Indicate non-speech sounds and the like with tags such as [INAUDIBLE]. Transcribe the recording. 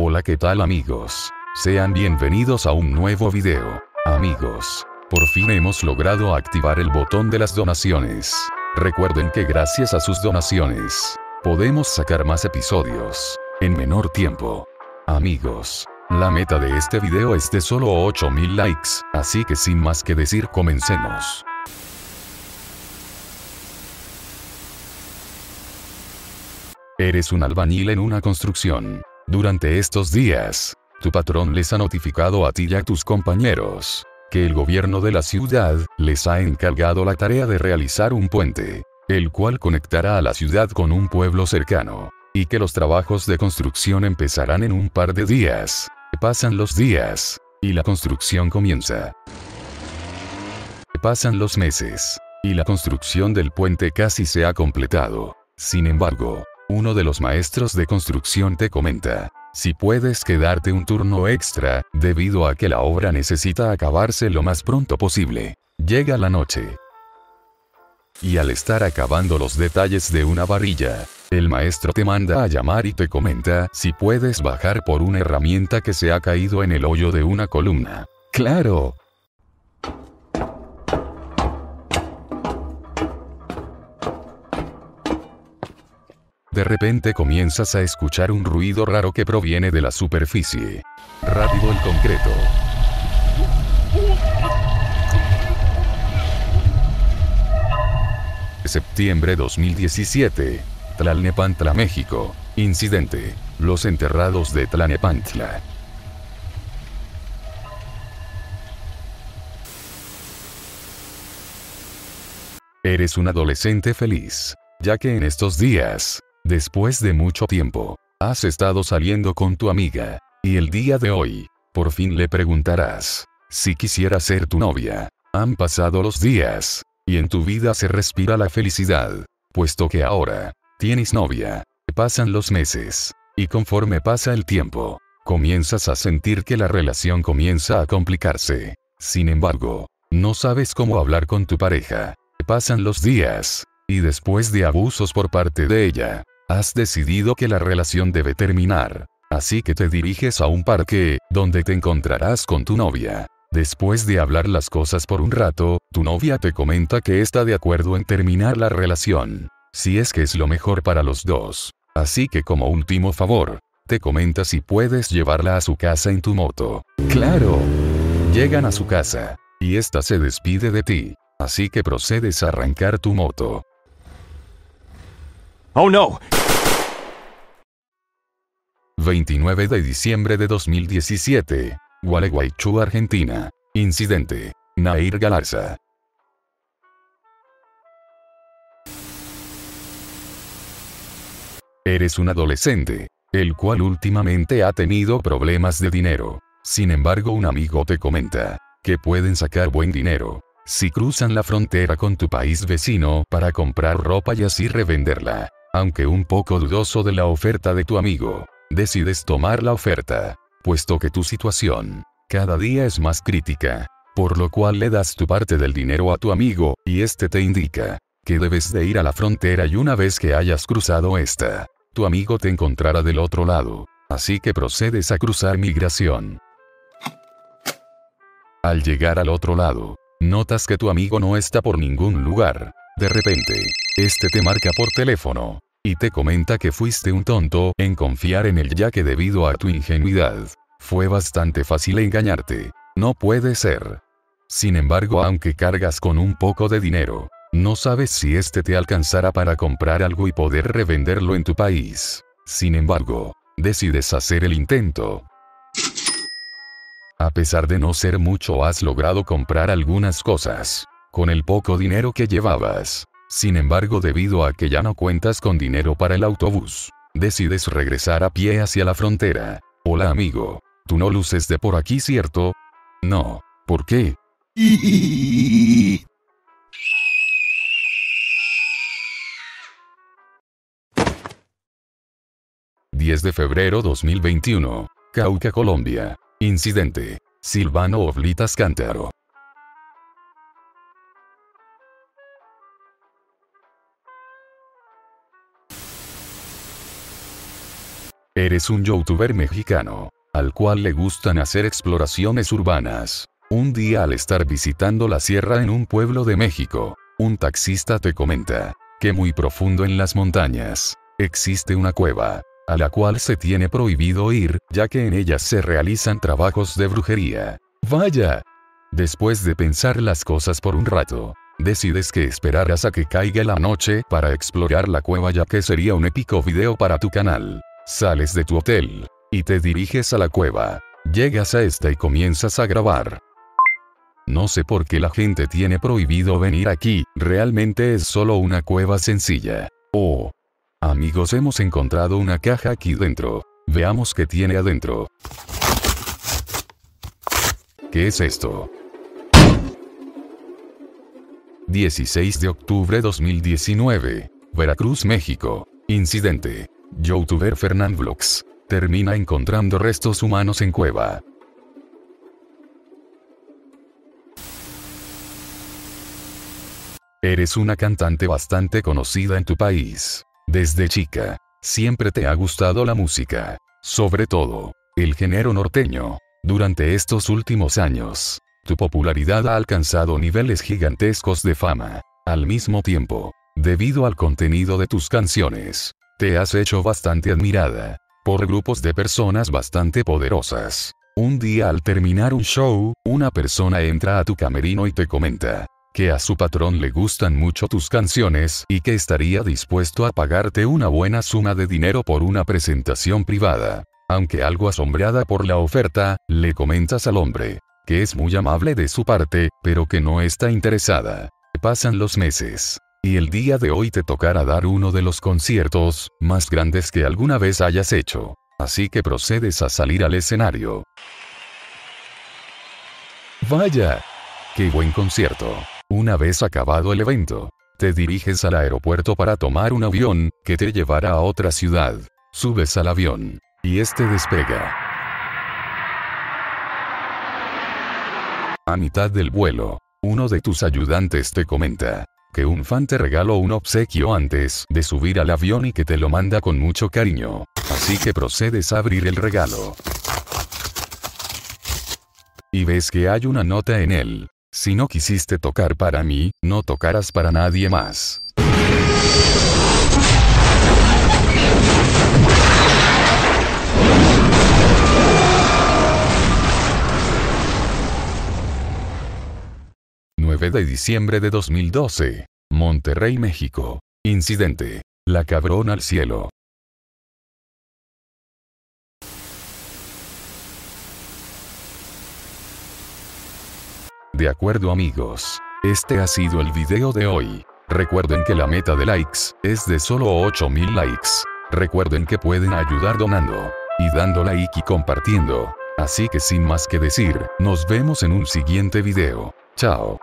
Hola qué tal amigos. Sean bienvenidos a un nuevo video. Amigos. Por fin hemos logrado activar el botón de las donaciones. Recuerden que gracias a sus donaciones, podemos sacar más episodios. En menor tiempo. Amigos. La meta de este video es de solo 8000 likes, así que sin más que decir comencemos. Eres un albañil en una construcción. Durante estos días, tu patrón les ha notificado a ti y a tus compañeros que el gobierno de la ciudad les ha encargado la tarea de realizar un puente, el cual conectará a la ciudad con un pueblo cercano, y que los trabajos de construcción empezarán en un par de días. Pasan los días, y la construcción comienza. Pasan los meses, y la construcción del puente casi se ha completado. Sin embargo, uno de los maestros de construcción te comenta, si puedes quedarte un turno extra, debido a que la obra necesita acabarse lo más pronto posible. Llega la noche. Y al estar acabando los detalles de una varilla, el maestro te manda a llamar y te comenta si puedes bajar por una herramienta que se ha caído en el hoyo de una columna. Claro, De repente comienzas a escuchar un ruido raro que proviene de la superficie. Rápido el concreto. Septiembre 2017. Tlalnepantla, México. Incidente. Los enterrados de Tlalnepantla. Eres un adolescente feliz, ya que en estos días, Después de mucho tiempo, has estado saliendo con tu amiga, y el día de hoy, por fin le preguntarás, si quisiera ser tu novia. Han pasado los días, y en tu vida se respira la felicidad, puesto que ahora, tienes novia. Pasan los meses, y conforme pasa el tiempo, comienzas a sentir que la relación comienza a complicarse. Sin embargo, no sabes cómo hablar con tu pareja. Pasan los días, y después de abusos por parte de ella, Has decidido que la relación debe terminar. Así que te diriges a un parque, donde te encontrarás con tu novia. Después de hablar las cosas por un rato, tu novia te comenta que está de acuerdo en terminar la relación. Si es que es lo mejor para los dos. Así que como último favor, te comenta si puedes llevarla a su casa en tu moto. Claro. Llegan a su casa. Y esta se despide de ti. Así que procedes a arrancar tu moto. Oh no! 29 de diciembre de 2017. Gualeguaychú, Argentina. Incidente. Nair Galarza. Eres un adolescente, el cual últimamente ha tenido problemas de dinero. Sin embargo, un amigo te comenta que pueden sacar buen dinero si cruzan la frontera con tu país vecino para comprar ropa y así revenderla. Aunque un poco dudoso de la oferta de tu amigo, decides tomar la oferta, puesto que tu situación, cada día es más crítica, por lo cual le das tu parte del dinero a tu amigo, y este te indica, que debes de ir a la frontera y una vez que hayas cruzado esta, tu amigo te encontrará del otro lado, así que procedes a cruzar migración. Al llegar al otro lado, notas que tu amigo no está por ningún lugar, de repente, este te marca por teléfono, y te comenta que fuiste un tonto en confiar en él ya que debido a tu ingenuidad, fue bastante fácil engañarte. No puede ser. Sin embargo, aunque cargas con un poco de dinero, no sabes si este te alcanzará para comprar algo y poder revenderlo en tu país. Sin embargo, decides hacer el intento. A pesar de no ser mucho, has logrado comprar algunas cosas. Con el poco dinero que llevabas, sin embargo, debido a que ya no cuentas con dinero para el autobús, decides regresar a pie hacia la frontera. Hola amigo, tú no luces de por aquí, ¿cierto? No, ¿por qué? [LAUGHS] 10 de febrero 2021. Cauca, Colombia. Incidente. Silvano Oblitas Cántaro. Eres un youtuber mexicano, al cual le gustan hacer exploraciones urbanas. Un día al estar visitando la sierra en un pueblo de México, un taxista te comenta que muy profundo en las montañas existe una cueva, a la cual se tiene prohibido ir, ya que en ellas se realizan trabajos de brujería. Vaya. Después de pensar las cosas por un rato, decides que esperarás a que caiga la noche para explorar la cueva ya que sería un épico video para tu canal. Sales de tu hotel y te diriges a la cueva. Llegas a esta y comienzas a grabar. No sé por qué la gente tiene prohibido venir aquí, realmente es solo una cueva sencilla. Oh. Amigos hemos encontrado una caja aquí dentro. Veamos qué tiene adentro. ¿Qué es esto? 16 de octubre 2019. Veracruz, México. Incidente. Youtuber Fernand Vlogs. Termina encontrando restos humanos en cueva. Eres una cantante bastante conocida en tu país. Desde chica, siempre te ha gustado la música. Sobre todo, el género norteño. Durante estos últimos años, tu popularidad ha alcanzado niveles gigantescos de fama. Al mismo tiempo, debido al contenido de tus canciones, te has hecho bastante admirada por grupos de personas bastante poderosas. Un día al terminar un show, una persona entra a tu camerino y te comenta que a su patrón le gustan mucho tus canciones y que estaría dispuesto a pagarte una buena suma de dinero por una presentación privada. Aunque algo asombrada por la oferta, le comentas al hombre, que es muy amable de su parte, pero que no está interesada. Pasan los meses. Y el día de hoy te tocará dar uno de los conciertos más grandes que alguna vez hayas hecho. Así que procedes a salir al escenario. Vaya. Qué buen concierto. Una vez acabado el evento, te diriges al aeropuerto para tomar un avión que te llevará a otra ciudad. Subes al avión. Y este despega. A mitad del vuelo, uno de tus ayudantes te comenta, que un fan te regaló un obsequio antes de subir al avión y que te lo manda con mucho cariño. Así que procedes a abrir el regalo. Y ves que hay una nota en él. Si no quisiste tocar para mí, no tocarás para nadie más. 9 de diciembre de 2012. Monterrey, México. Incidente. La cabrona al cielo. De acuerdo amigos. Este ha sido el video de hoy. Recuerden que la meta de likes es de solo 8000 likes. Recuerden que pueden ayudar donando y dando like y compartiendo. Así que sin más que decir, nos vemos en un siguiente video. Chao.